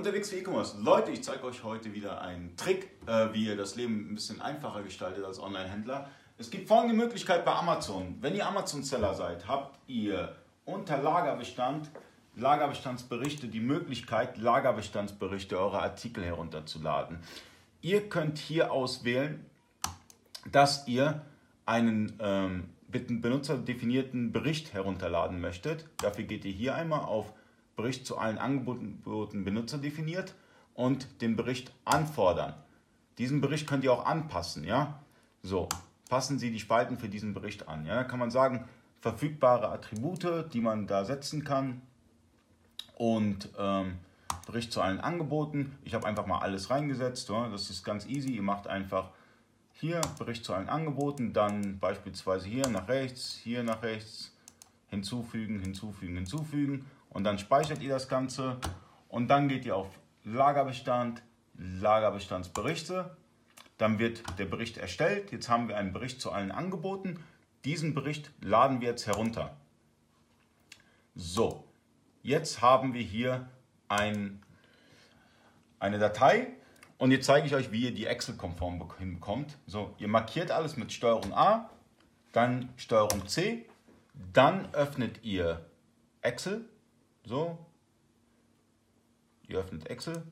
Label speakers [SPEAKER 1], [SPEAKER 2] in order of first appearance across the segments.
[SPEAKER 1] Unterwegs für E-Commerce. Leute, ich zeige euch heute wieder einen Trick, äh, wie ihr das Leben ein bisschen einfacher gestaltet als Online-Händler. Es gibt folgende Möglichkeit bei Amazon. Wenn ihr Amazon-Seller seid, habt ihr unter Lagerbestand, Lagerbestandsberichte die Möglichkeit, Lagerbestandsberichte eurer Artikel herunterzuladen. Ihr könnt hier auswählen, dass ihr einen ähm, benutzerdefinierten Bericht herunterladen möchtet. Dafür geht ihr hier einmal auf Bericht zu allen Angeboten Benutzer definiert und den Bericht anfordern. Diesen Bericht könnt ihr auch anpassen, ja? So, passen Sie die Spalten für diesen Bericht an. Ja, da kann man sagen, verfügbare Attribute, die man da setzen kann und ähm, Bericht zu allen Angeboten. Ich habe einfach mal alles reingesetzt. Ja? Das ist ganz easy. Ihr macht einfach hier Bericht zu allen Angeboten, dann beispielsweise hier nach rechts, hier nach rechts, hinzufügen, hinzufügen, hinzufügen und dann speichert ihr das Ganze und dann geht ihr auf Lagerbestand, Lagerbestandsberichte. Dann wird der Bericht erstellt. Jetzt haben wir einen Bericht zu allen Angeboten. Diesen Bericht laden wir jetzt herunter. So, jetzt haben wir hier ein, eine Datei und jetzt zeige ich euch, wie ihr die Excel-konform hinbekommt. So, ihr markiert alles mit Steuerung A, dann Steuerung C, dann öffnet ihr Excel so. Ihr öffnet Excel.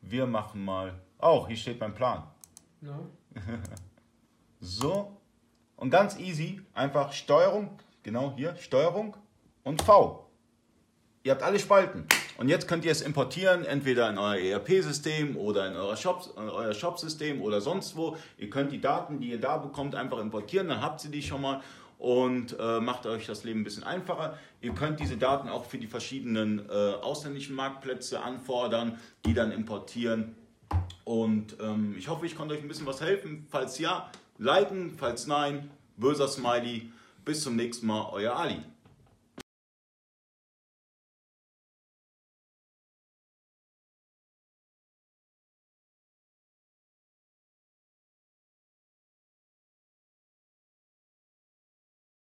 [SPEAKER 1] Wir machen mal. Auch, oh, hier steht mein Plan. No. so. Und ganz easy, einfach Steuerung, genau hier, Steuerung und V. Ihr habt alle Spalten. Und jetzt könnt ihr es importieren, entweder in euer ERP-System oder in euer Shop, in euer Shop-System oder sonst wo. Ihr könnt die Daten, die ihr da bekommt, einfach importieren, dann habt ihr die schon mal und äh, macht euch das Leben ein bisschen einfacher. Ihr könnt diese Daten auch für die verschiedenen äh, ausländischen Marktplätze anfordern, die dann importieren. Und ähm, ich hoffe, ich konnte euch ein bisschen was helfen. Falls ja, liken, falls nein, böser Smiley. Bis zum nächsten Mal, euer Ali.